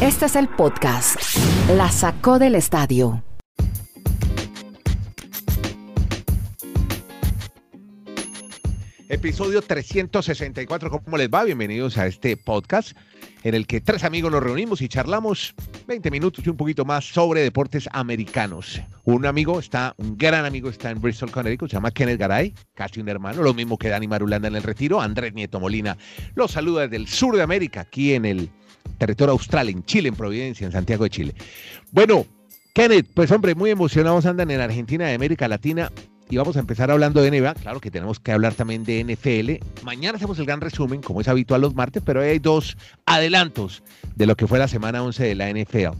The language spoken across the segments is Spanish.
Este es el podcast. La sacó del estadio. Episodio 364. ¿Cómo les va? Bienvenidos a este podcast en el que tres amigos nos reunimos y charlamos 20 minutos y un poquito más sobre deportes americanos. Un amigo está, un gran amigo está en Bristol, Connecticut, se llama Kenneth Garay, casi un hermano, lo mismo que Dani Marulanda en el retiro. Andrés Nieto Molina los saluda desde el sur de América, aquí en el territorio austral, en Chile, en Providencia, en Santiago de Chile. Bueno, Kenneth, pues hombre, muy emocionados andan en Argentina de América Latina y vamos a empezar hablando de NBA. Claro que tenemos que hablar también de NFL. Mañana hacemos el gran resumen, como es habitual los martes, pero hay dos adelantos de lo que fue la semana 11 de la NFL.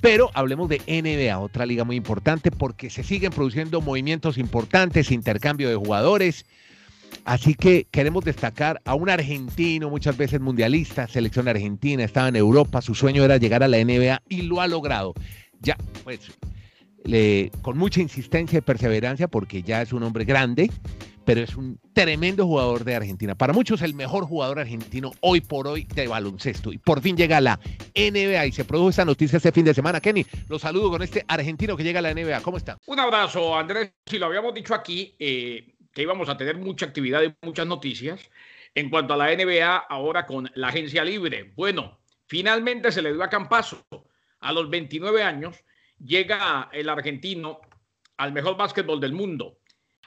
Pero hablemos de NBA, otra liga muy importante, porque se siguen produciendo movimientos importantes, intercambio de jugadores. Así que queremos destacar a un argentino, muchas veces mundialista, selección argentina, estaba en Europa, su sueño era llegar a la NBA y lo ha logrado. Ya, pues con mucha insistencia y perseverancia porque ya es un hombre grande, pero es un tremendo jugador de Argentina. Para muchos el mejor jugador argentino hoy por hoy de baloncesto. Y por fin llega a la NBA y se produjo esta noticia este fin de semana. Kenny, lo saludo con este argentino que llega a la NBA. ¿Cómo está? Un abrazo, Andrés. Si lo habíamos dicho aquí, eh, que íbamos a tener mucha actividad y muchas noticias. En cuanto a la NBA, ahora con la agencia libre. Bueno, finalmente se le dio a Campaso a los 29 años llega el argentino al mejor básquetbol del mundo,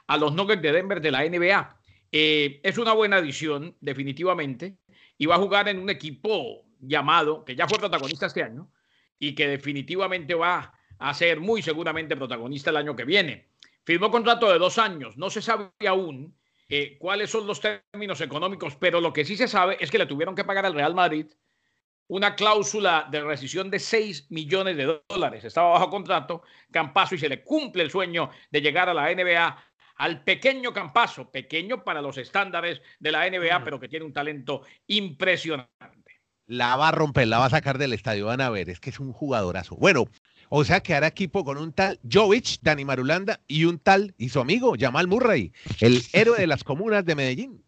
a los Nuggets de Denver de la NBA. Eh, es una buena adición, definitivamente, y va a jugar en un equipo llamado, que ya fue protagonista este año, y que definitivamente va a ser muy seguramente protagonista el año que viene. Firmó contrato de dos años, no se sabe aún eh, cuáles son los términos económicos, pero lo que sí se sabe es que le tuvieron que pagar al Real Madrid una cláusula de rescisión de 6 millones de dólares. Estaba bajo contrato Campaso y se le cumple el sueño de llegar a la NBA al pequeño Campaso, pequeño para los estándares de la NBA, pero que tiene un talento impresionante. La va a romper, la va a sacar del estadio, van a ver, es que es un jugadorazo. Bueno, o sea que hará equipo con un tal Jovic, Dani Marulanda y un tal y su amigo Jamal Murray, el héroe de las comunas de Medellín.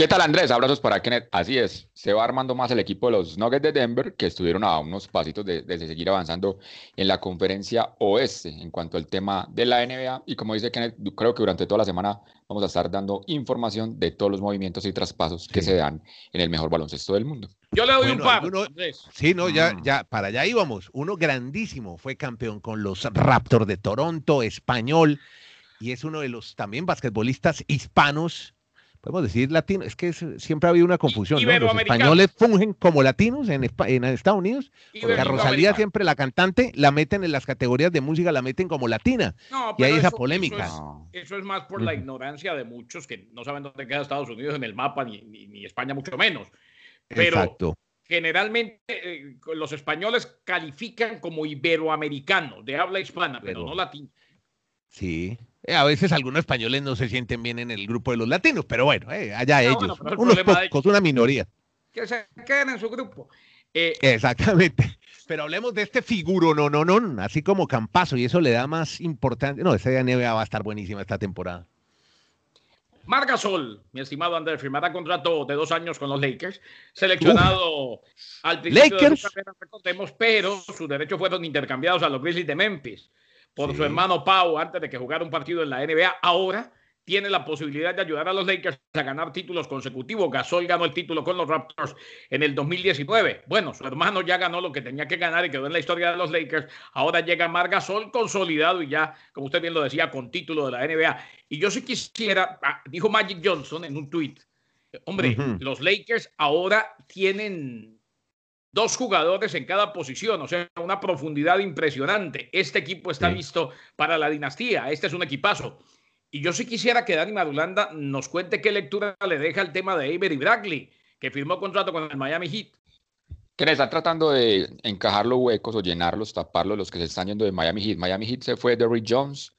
¿Qué tal Andrés? Abrazos para Kenneth. Así es, se va armando más el equipo de los Nuggets de Denver, que estuvieron a unos pasitos de, seguir avanzando en la conferencia oeste en cuanto al tema de la NBA. Y como dice Kenneth, creo que durante toda la semana vamos a estar dando información de todos los movimientos y traspasos que se dan en el mejor baloncesto del mundo. Yo le doy un par. sí, no, ya, mm. ya, para allá íbamos. Uno grandísimo, fue campeón con los Raptors de Toronto, español, y es uno de los también basquetbolistas hispanos podemos decir latino, es que siempre ha habido una confusión, ¿no? Los españoles fungen como latinos en, en Estados Unidos, porque a Rosalía siempre la cantante la meten en las categorías de música, la meten como latina, y hay esa polémica. Eso es, más por la ignorancia de muchos que no saben dónde queda Estados Unidos en el mapa, ni, ni, España mucho menos. Pero generalmente eh, los españoles califican como iberoamericanos, de habla hispana, pero, pero no latino. Sí, eh, a veces algunos españoles no se sienten bien en el grupo de los latinos, pero bueno, eh, allá ellos, unos pocos, una minoría. Que se queden en su grupo. Eh, Exactamente. Pero hablemos de este figuro, no, no, no, así como Campazo, y eso le da más importancia. No, esa NBA va a estar buenísima esta temporada. Marga Sol, mi estimado Andrés, firmará contrato de dos años con los Lakers, seleccionado al principio Lakers. de su carrera, recordemos, pero sus derechos fueron intercambiados a los Grizzlies de Memphis por su hermano Pau antes de que jugara un partido en la NBA. Ahora tiene la posibilidad de ayudar a los Lakers a ganar títulos consecutivos. Gasol ganó el título con los Raptors en el 2019. Bueno, su hermano ya ganó lo que tenía que ganar y quedó en la historia de los Lakers. Ahora llega Mar Gasol consolidado y ya, como usted bien lo decía, con título de la NBA. Y yo sí quisiera, ah, dijo Magic Johnson en un tweet, hombre, los Lakers ahora tienen dos jugadores en cada posición, o sea, una profundidad impresionante. Este equipo está listo para la dinastía, este es un equipazo. Y yo sí quisiera que Dani Madulanda nos cuente qué lectura le deja el tema de Avery Bradley, que firmó contrato con el Miami Heat. Que está tratando de encajar los huecos o llenarlos, taparlos los que se están yendo de Miami Heat. Miami Heat se fue de Rick Jones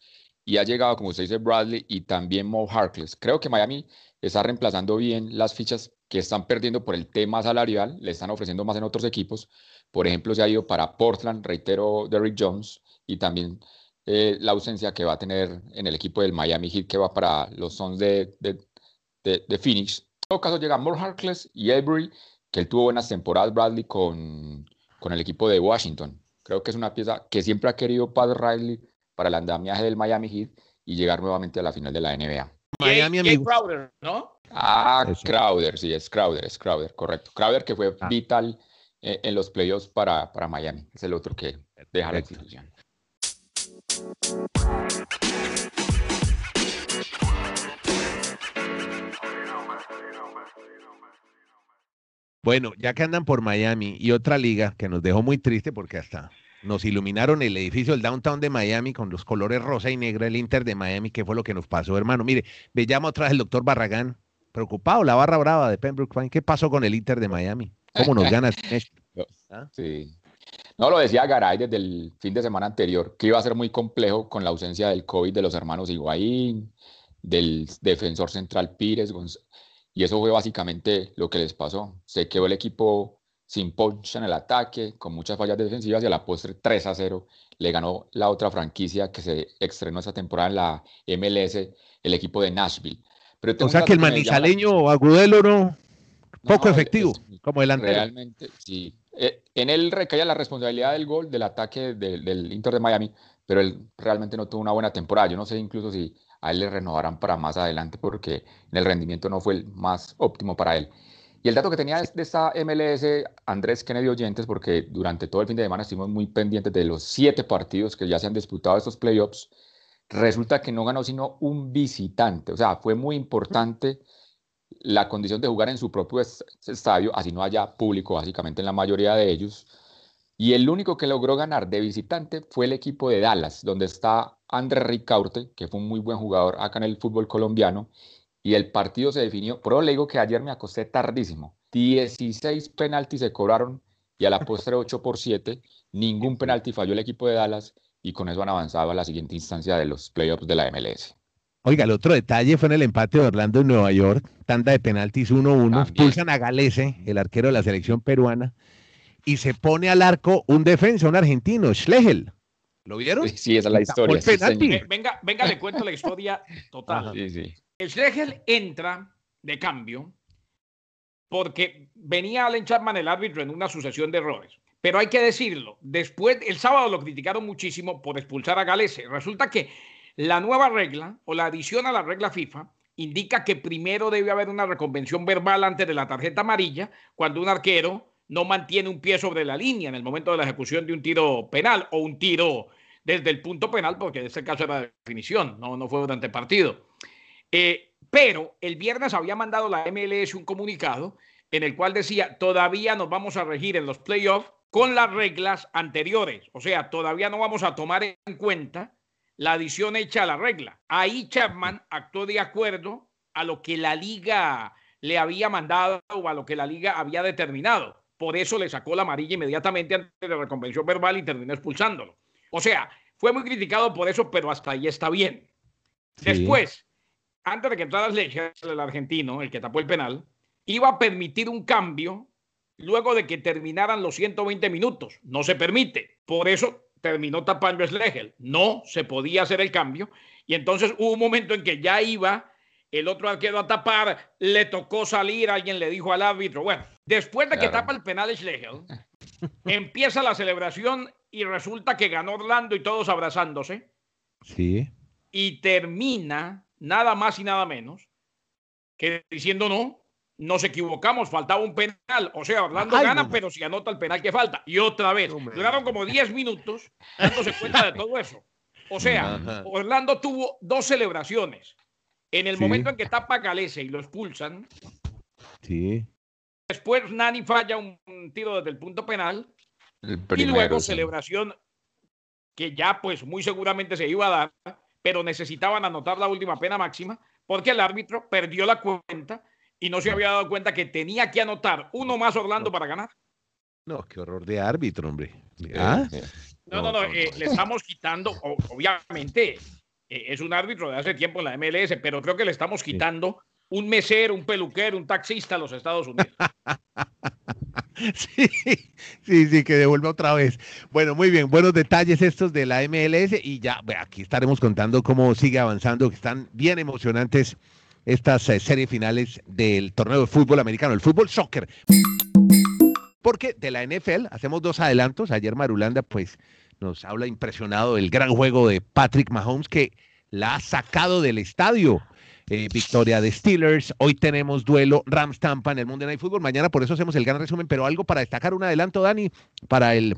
y ha llegado, como usted dice, Bradley y también Mo Harkless. Creo que Miami está reemplazando bien las fichas que están perdiendo por el tema salarial, le están ofreciendo más en otros equipos. Por ejemplo, se ha ido para Portland, reitero, Derrick Jones, y también eh, la ausencia que va a tener en el equipo del Miami Heat, que va para los Suns de, de, de, Phoenix. En todo caso, llegan More Harkless y Avery, que él tuvo buenas temporadas, Bradley, con, con el equipo de Washington. Creo que es una pieza que siempre ha querido Pat Riley para el andamiaje del Miami Heat y llegar nuevamente a la final de la NBA. Miami. Crowder, ¿no? Ah, Crowder, sí, es Crowder, es Crowder, correcto. Crowder que fue ah. vital eh, en los playoffs para, para Miami. Es el otro que deja la institución. Bueno, ya que andan por Miami y otra liga que nos dejó muy triste porque hasta nos iluminaron el edificio del downtown de Miami con los colores rosa y negra, el Inter de Miami, ¿qué fue lo que nos pasó, hermano? Mire, me llama otra vez el doctor Barragán, preocupado, la barra brava de Pembroke Pine. ¿Qué pasó con el Inter de Miami? ¿Cómo nos gana ¿Ah? Sí. No, lo decía Garay desde el fin de semana anterior, que iba a ser muy complejo con la ausencia del COVID de los hermanos Higuaín, del defensor central Pires, y eso fue básicamente lo que les pasó. Se quedó el equipo sin punch en el ataque, con muchas fallas defensivas y a la postre 3 a 0 le ganó la otra franquicia que se estrenó esta temporada en la MLS, el equipo de Nashville. Pero o sea que el manizaleño Agudelo no, poco efectivo como delantero. Realmente, sí. Eh, en él recaía la responsabilidad del gol del ataque del Inter de Miami, pero él realmente no tuvo una buena temporada. Yo no sé incluso si a él le renovarán para más adelante porque en el rendimiento no fue el más óptimo para él. Y el dato que tenía de esta MLS, Andrés Kennedy Oyentes, porque durante todo el fin de semana estuvimos muy pendientes de los siete partidos que ya se han disputado estos playoffs, resulta que no ganó sino un visitante. O sea, fue muy importante la condición de jugar en su propio estadio, así no haya público básicamente en la mayoría de ellos. Y el único que logró ganar de visitante fue el equipo de Dallas, donde está André Ricaurte, que fue un muy buen jugador acá en el fútbol colombiano. Y el partido se definió, pero le digo que ayer me acosté tardísimo. 16 penaltis se cobraron y a la postre 8 por 7. Ningún penalti falló el equipo de Dallas y con eso han avanzado a la siguiente instancia de los playoffs de la MLS. Oiga, el otro detalle fue en el empate de Orlando en Nueva York, tanda de penaltis 1-1, expulsan a Galese, el arquero de la selección peruana, y se pone al arco un defensa, un argentino, Schlegel. ¿Lo vieron? Sí, esa es la historia. venga, venga, le cuento la historia total. El Schlegel entra de cambio porque venía Allen Chapman, el árbitro, en una sucesión de errores. Pero hay que decirlo, después, el sábado lo criticaron muchísimo por expulsar a Galese. Resulta que la nueva regla o la adición a la regla FIFA indica que primero debe haber una reconvención verbal antes de la tarjeta amarilla cuando un arquero no mantiene un pie sobre la línea en el momento de la ejecución de un tiro penal o un tiro desde el punto penal, porque en este caso era definición, no, no fue durante el partido. Eh, pero el viernes había mandado la MLS un comunicado en el cual decía, todavía nos vamos a regir en los playoffs con las reglas anteriores, o sea, todavía no vamos a tomar en cuenta la adición hecha a la regla. Ahí Chapman actuó de acuerdo a lo que la liga le había mandado o a lo que la liga había determinado. Por eso le sacó la amarilla inmediatamente antes de la reconvención verbal y terminó expulsándolo. O sea, fue muy criticado por eso, pero hasta ahí está bien. Después, antes de que entrara el argentino, el que tapó el penal, iba a permitir un cambio luego de que terminaran los 120 minutos. No se permite. Por eso terminó tapando Schlegel. No se podía hacer el cambio. Y entonces hubo un momento en que ya iba el otro arquero a tapar, le tocó salir, alguien le dijo al árbitro, bueno, después de que tapa el penal Schlegel, empieza la celebración y resulta que ganó Orlando y todos abrazándose. Sí. Y termina nada más y nada menos que diciendo no, nos equivocamos, faltaba un penal. O sea, Orlando gana, pero si anota el penal que falta. Y otra vez, duraron como 10 minutos dándose cuenta de todo eso. O sea, Orlando tuvo dos celebraciones. En el momento en que tapa Galese y lo expulsan, sí. después Nani falla un, tiro desde el punto penal y luego celebración que ya pues muy seguramente se iba a dar, pero necesitaban anotar la última pena máxima porque el árbitro perdió la cuenta y no se había dado cuenta que tenía que anotar uno más Orlando para ganar. No, qué horror de árbitro, hombre. ¿Ah? No, no, no, eh, le estamos quitando, obviamente, eh, es un árbitro de hace tiempo en la MLS, pero creo que le estamos quitando un mesero, un peluquero, un taxista a los Estados Unidos. sí, sí, sí, que devuelva otra vez. Bueno, muy bien, buenos detalles estos de la MLS y ya aquí estaremos contando cómo sigue avanzando, que están bien emocionantes estas eh, series finales del torneo de fútbol americano, el fútbol soccer. porque de la NFL hacemos dos adelantos. Ayer Marulanda pues nos habla impresionado del gran juego de Patrick Mahomes que la ha sacado del estadio. Eh, victoria de Steelers. Hoy tenemos duelo Rams Tampa en el Monday Night Football. Mañana por eso hacemos el gran resumen, pero algo para destacar, un adelanto, Dani, para el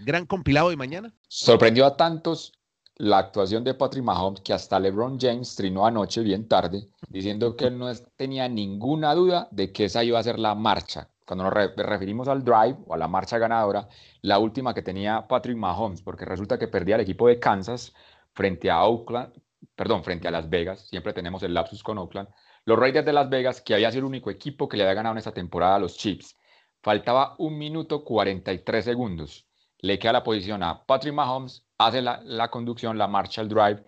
gran compilado de mañana. Sorprendió a tantos la actuación de Patrick Mahomes que hasta LeBron James trinó anoche bien tarde diciendo que no tenía ninguna duda de que esa iba a ser la marcha. Cuando nos referimos al drive o a la marcha ganadora, la última que tenía Patrick Mahomes, porque resulta que perdía el equipo de Kansas frente a Oakland, perdón, frente a Las Vegas, siempre tenemos el lapsus con Oakland, los Raiders de Las Vegas, que había sido el único equipo que le había ganado en esta temporada a los Chiefs. Faltaba un minuto 43 segundos. Le queda la posición a Patrick Mahomes, hace la, conducción, la marcha, el drive,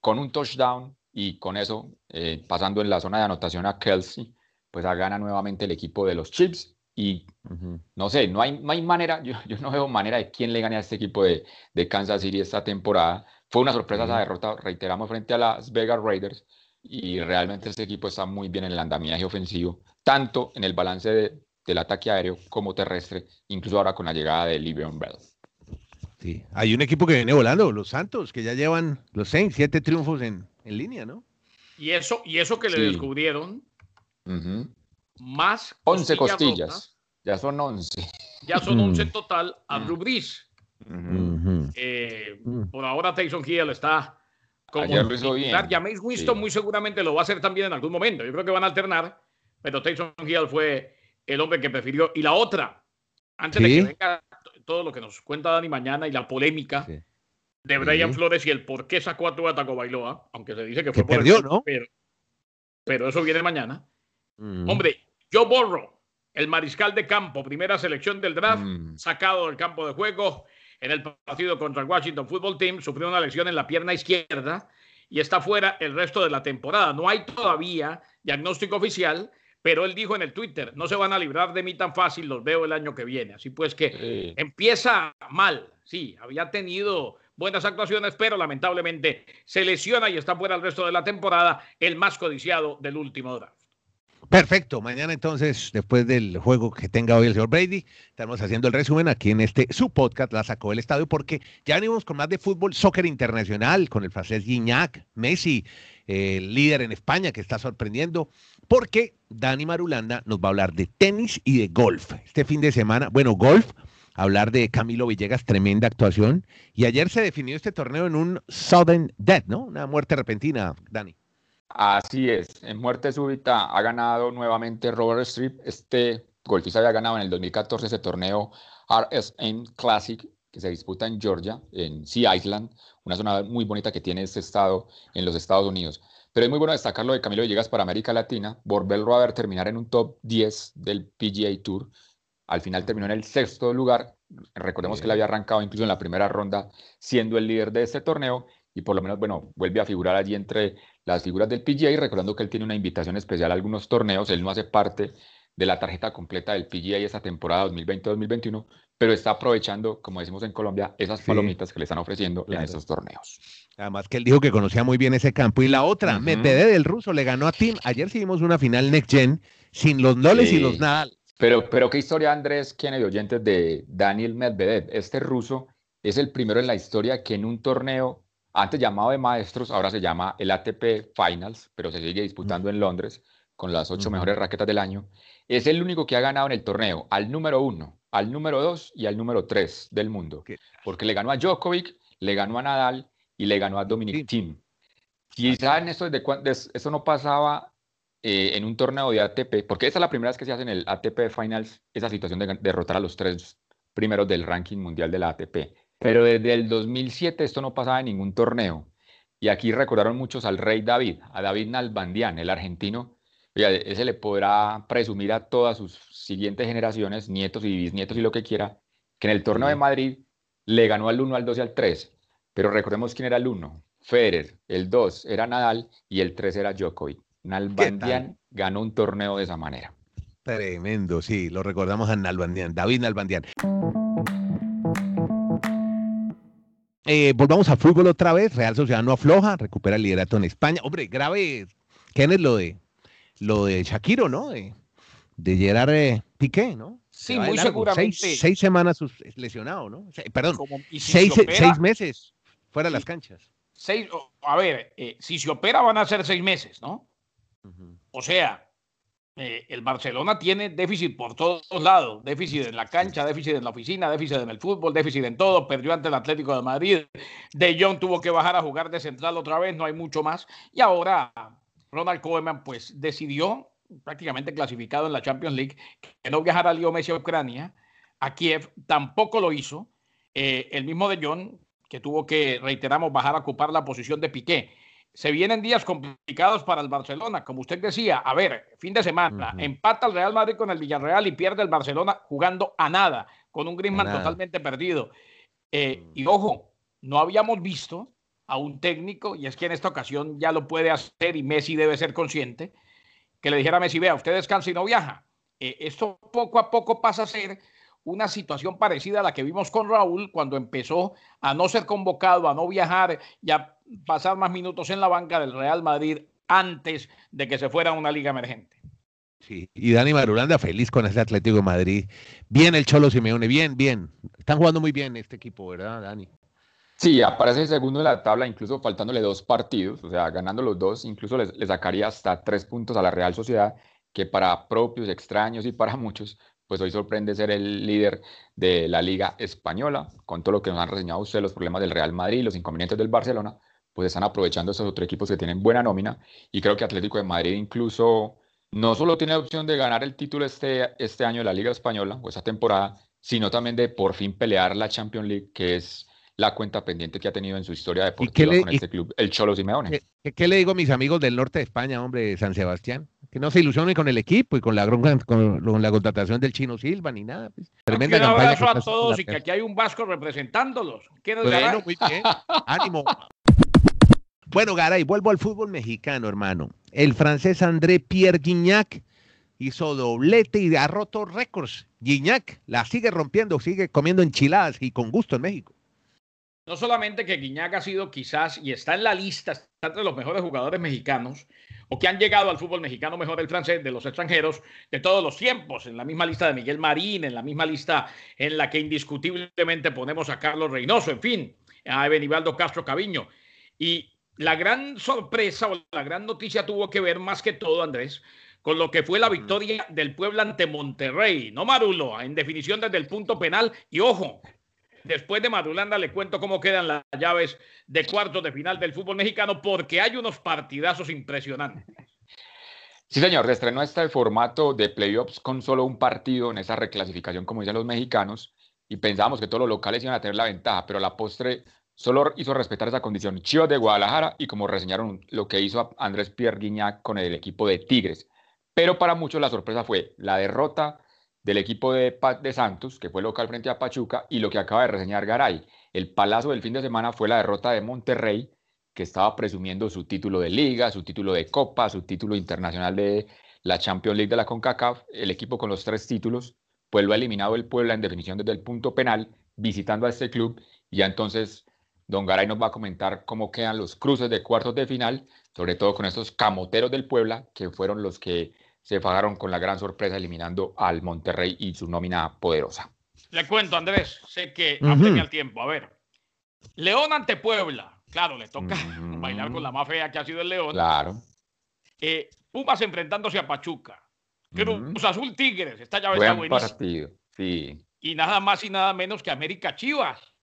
con un touchdown y con eso, eh, pasando en la zona de anotación a Kelsey, pues gana nuevamente el equipo de los Chiefs. Y no sé, no hay, no hay manera, yo, yo, no veo manera de quién le gane a este equipo de, de Kansas City esta temporada. Fue una sorpresa esa derrota, reiteramos, frente a las Vegas Raiders. Y realmente este equipo está muy bien en el andamiaje ofensivo, tanto en el balance del ataque aéreo como terrestre, incluso ahora con la llegada de Livion Bell. Sí, hay un equipo que viene volando, los Santos, que ya llevan los seis, siete triunfos en, en línea, ¿no? Y eso, y eso que le descubrieron, más 11 costillas, ya son 11. Ya son 11 en total a Drew eh, por ahora Tyson Hill está como James Winston muy seguramente lo va a hacer también en algún momento. Yo creo que van a alternar, pero Tyson Hill fue el hombre que prefirió. Y la otra, antes de que venga todo lo que nos cuenta Dani mañana y la polémica de Brian Flores y el por qué sacó a Tua Taco Bailoa, aunque se dice que fue por perdió, ¿no? Pero, eso viene mañana. Mm. Hombre, Joe Borro, el mariscal de campo, primera selección del draft, mm. sacado del campo de juego en el partido contra el Washington Football Team, sufrió una lesión en la pierna izquierda y está fuera el resto de la temporada. No hay todavía diagnóstico oficial, pero él dijo en el Twitter, no se van a librar de mí tan fácil, los veo el año que viene. Así pues que empieza mal, sí, había tenido buenas actuaciones, pero lamentablemente se lesiona y está fuera el resto de la temporada, el más codiciado del último draft. Perfecto. Mañana entonces, después del juego que tenga hoy el señor Brady, estamos haciendo el resumen aquí en este su podcast, la sacó del estadio, porque ya venimos con más de fútbol, soccer internacional, con el francés Guignac, Messi, el líder en España que está sorprendiendo, porque Dani Marulanda nos va a hablar de tenis y de golf. Este fin de semana, bueno, golf, hablar de Camilo Villegas, tremenda actuación. Y ayer se definió este torneo en un sudden death, ¿no? Una muerte repentina, Dani. Así es, en muerte súbita ha ganado nuevamente Robert Strip. Este golfista había ganado en el 2014 ese torneo RSM Classic que se disputa en Georgia, en Sea Island, una zona muy bonita que tiene este estado en los Estados Unidos. Pero es muy bueno destacar lo de Camilo Villegas para América Latina, volverlo a ver terminar en un top 10 del PGA Tour. Al final terminó en el sexto lugar. Recordemos que él había arrancado incluso en la primera ronda siendo el líder de este torneo y por lo menos, bueno, vuelve a figurar allí entre las figuras del PGA, recordando que él tiene una invitación especial a algunos torneos, él no hace parte de la tarjeta completa del PGA esta temporada 2020-2021, pero está aprovechando, como decimos en Colombia, esas palomitas que le están ofreciendo en esos torneos. Además que él dijo que conocía muy bien ese campo. Y la otra, Medvedev del ruso le ganó a Tim. Ayer sí vimos una final Next Gen sin los Noles y los Nadal. Pero, pero qué historia, Andrés, quién de oyentes de Daniel Medvedev. Este ruso es el primero en la historia que en un torneo antes llamado de maestros, ahora se llama el ATP Finals, pero se sigue disputando en Londres con las ocho mejores raquetas del año. Es el único que ha ganado en el torneo al número uno, al número dos y al número tres del mundo. Porque le ganó a Djokovic, le ganó a Nadal y le ganó a Dominic Thiem. Quizá en esto, eso no pasaba eh, en un torneo de ATP, porque esa es la primera vez que se hace en el ATP Finals, esa situación de derrotar a los tres primeros del ranking mundial de la ATP. Pero desde el 2007 esto no pasaba en ningún torneo. Y aquí recordaron muchos al rey David, a David Nalbandián, el argentino. Ese le podrá presumir a todas sus siguientes generaciones, nietos y bisnietos y lo que quiera, que en el torneo de Madrid le ganó al 1, al 2 y al 3. Pero recordemos quién era el 1. Federer, el 2 era Nadal y el 3 era Djokovic. Nalbandián ganó un torneo de esa manera. Tremendo, sí, lo recordamos a Nalbandián, David Nalbandián. Eh, volvamos a fútbol otra vez. Real Sociedad no afloja, recupera el liderato en España. Hombre, grave, ¿quién es lo de lo de Shakiro, no? De, de Gerard eh, Piqué, ¿no? Sí, muy seguramente. Seis, semanas lesionado, ¿no? Perdón, seis, meses fuera de las canchas. Seis, a ver, eh, si se opera van a ser seis meses, ¿no? O sea, eh, el Barcelona tiene déficit por todos lados, déficit en la cancha, déficit en la oficina, déficit en el fútbol, déficit en todo, perdió ante el Atlético de Madrid, De Jong tuvo que bajar a jugar de central otra vez, no hay mucho más, y ahora Ronald Koeman pues decidió, prácticamente clasificado en la Champions League, que no viajara Leo Messi a Ucrania, a Kiev, tampoco lo hizo, eh, el mismo De Jong, que tuvo que, reiteramos, bajar a ocupar la posición de Piqué se vienen días complicados para el Barcelona. Como usted decía, a ver, fin de semana, empata el Real Madrid con el Villarreal y pierde el Barcelona jugando a nada, con un Griezmann totalmente perdido. Eh, mm. Y ojo, no habíamos visto a un técnico, y es que en esta ocasión ya lo puede hacer y Messi debe ser consciente, que le dijera a Messi, vea, usted descansa y no viaja. Eh, esto poco a poco pasa a ser una situación parecida a la que vimos con Raúl cuando empezó a no ser convocado, a no viajar y a pasar más minutos en la banca del Real Madrid antes de que se fuera a una liga emergente. Sí, y Dani Marulanda feliz con ese Atlético de Madrid. Bien el Cholo Simeone, bien, bien. Están jugando muy bien este equipo, ¿verdad, Dani? Sí, aparece segundo en la tabla, incluso faltándole dos partidos, o sea, ganando los dos, incluso le sacaría hasta tres puntos a la Real Sociedad, que para propios, extraños y para muchos pues hoy sorprende ser el líder de la Liga Española, con todo lo que nos han reseñado ustedes, los problemas del Real Madrid, los inconvenientes del Barcelona, pues están aprovechando esos otros equipos que tienen buena nómina. Y creo que Atlético de Madrid incluso no solo tiene la opción de ganar el título este, este año de la Liga Española o esta temporada, sino también de por fin pelear la Champions League, que es la cuenta pendiente que ha tenido en su historia deportiva con este club, el Cholo Simeone. ¿qué, ¿qué, le digo a mis amigos del norte de España, hombre, San Sebastián? que no se ilusionen con el equipo y con la, con, la contratación del chino Silva ni nada. Pues. Tremenda un abrazo a todos y que aquí hay un vasco representándolos. Bueno, muy bien. Ánimo. Bueno, Garay, vuelvo al fútbol mexicano, hermano. El francés André Pierre Guignac hizo doblete y ha roto récords. Guignac la sigue rompiendo, sigue comiendo enchiladas y con gusto en México. No solamente que Guignac ha sido quizás y está en la lista, está entre los mejores jugadores mexicanos, o que han llegado al fútbol mexicano mejor el francés de los extranjeros de todos los tiempos, en la misma lista de Miguel Marín, en la misma lista en la que indiscutiblemente ponemos a Carlos Reynoso, en fin, a Benibaldo Castro Caviño. Y la gran sorpresa o la gran noticia tuvo que ver más que todo, Andrés, con lo que fue la victoria del pueblo ante Monterrey, no Marulo, en definición desde el punto penal. Y ojo, Después de Madulanda le cuento cómo quedan las llaves de cuartos de final del fútbol mexicano porque hay unos partidazos impresionantes. Sí, señor, reestrenó este formato de playoffs con solo un partido en esa reclasificación, como dicen los mexicanos, y pensábamos que todos los locales iban a tener la ventaja, pero la postre solo hizo respetar esa condición Chivas de Guadalajara y como reseñaron lo que hizo Andrés Pierre Guignac con el equipo de Tigres. Pero para muchos la sorpresa fue la derrota del equipo de, de Santos, que fue local frente a Pachuca, y lo que acaba de reseñar Garay. El palazo del fin de semana fue la derrota de Monterrey, que estaba presumiendo su título de liga, su título de copa, su título internacional de la Champions League de la CONCACAF, el equipo con los tres títulos, pues lo ha eliminado el Puebla en definición desde el punto penal, visitando a este club, y ya entonces Don Garay nos va a comentar cómo quedan los cruces de cuartos de final, sobre todo con estos camoteros del Puebla, que fueron los que se pagaron con la gran sorpresa eliminando al Monterrey y su nómina poderosa. Le cuento, Andrés, sé que uh el tiempo. A ver, León ante Puebla. Claro, le toca bailar con la más fea que ha sido el León. Claro. Eh, Pumas enfrentándose a Pachuca. Cruz Azul Tigres. Esta llave está buenísima. partido, sí. Y nada más y nada menos que América Chivas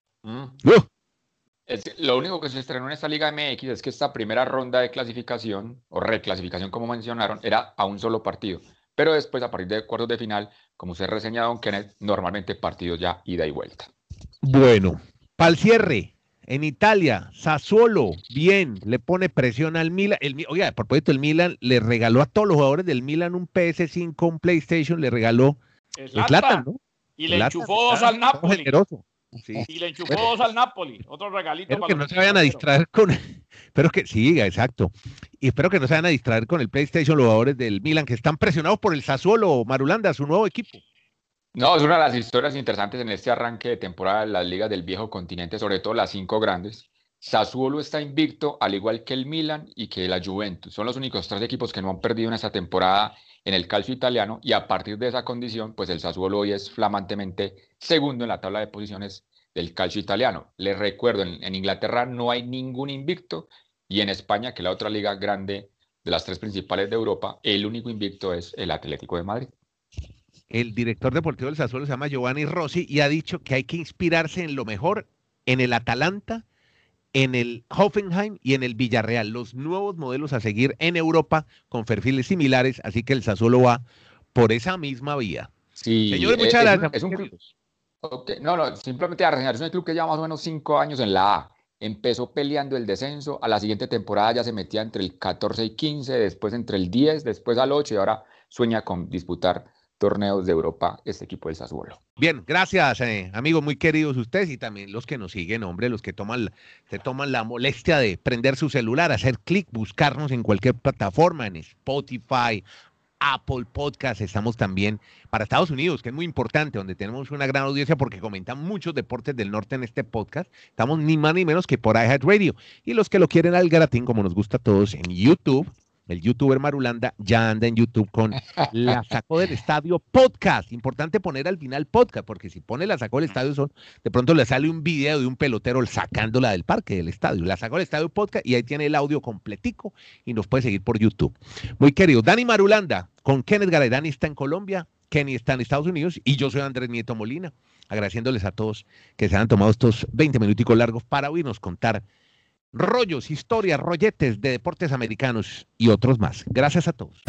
lo único que se estrenó en esta Liga MX es que esta primera ronda de clasificación, o reclasificación como mencionaron, era a un solo partido. Pero después, a partir de cuartos de final, como se ha reseñado Don Kenneth, normalmente partidos ya ida y vuelta. Bueno, para el cierre, en Italia, Sassuolo, bien, le pone presión al Milan. El, oiga, por supuesto, el Milan le regaló a todos los jugadores del Milan un PS5, un PlayStation, le regaló el, plata, ¿no? Y le enchufó dos al Napoli. Generoso. Y le enchufó dos al Napoli, otro regalito. Espero que no se vayan a distraer con. Espero que sí, exacto. Y espero que no se vayan a distraer con el PlayStation los jugadores del Milan que están presionados por el Sassuolo, Marulanda, su nuevo equipo. No, es una de las historias interesantes en este arranque de temporada de las ligas del viejo continente, sobre todo las cinco grandes. Sassuolo está invicto, al igual que el Milan y que la Juventus. Son los únicos tres equipos que no han perdido en esta temporada en el calcio italiano y a partir de esa condición, pues el Sassuolo hoy es flamantemente segundo en la tabla de posiciones del calcio italiano. Les recuerdo, en, Inglaterra no hay ningún invicto y en España, que es la otra liga grande de las tres principales de Europa, el único invicto es el Atlético de Madrid. El director deportivo del Sassuolo se llama Giovanni Rossi y ha dicho que hay que inspirarse en lo mejor en el Atalanta, en el Hoffenheim y en el Villarreal, los nuevos modelos a seguir en Europa con perfiles similares, así que el Sassuolo va por esa misma vía. Sí, Señores, muchas gracias. No, no, simplemente a reseñar, es un club que lleva más o menos cinco años en la A. Empezó peleando el descenso, a la siguiente temporada ya se metía entre el 14 y 15, después entre el 10, después al 8 y ahora sueña con disputar torneos de Europa este equipo del Sassuolo. Bien, gracias, eh, amigos muy queridos ustedes y también los que nos siguen, hombre, los que toman, se toman la molestia de prender su celular, hacer clic, buscarnos en cualquier plataforma, en Spotify, Apple Podcast, estamos también para Estados Unidos, que es muy importante, donde tenemos una gran audiencia porque comentan muchos deportes del norte en este podcast. Estamos ni más ni menos que por Radio Y los que lo quieren al gratín, como nos gusta a todos, en YouTube, el youtuber Marulanda ya anda en YouTube con La Sacó del Estadio Podcast. Importante poner al final podcast, porque si pone La Sacó del Estadio, son, de pronto le sale un video de un pelotero sacándola del parque, del estadio. La Sacó del Estadio Podcast y ahí tiene el audio completico y nos puede seguir por YouTube. Muy querido, Dani Marulanda con Kenneth Garay. Dani está en Colombia, Kenny está en Estados Unidos y yo soy Andrés Nieto Molina, agradeciéndoles a todos que se han tomado estos 20 minuticos largos para oírnos contar rollos, historias, rolletes de deportes americanos y otros más. Gracias a todos.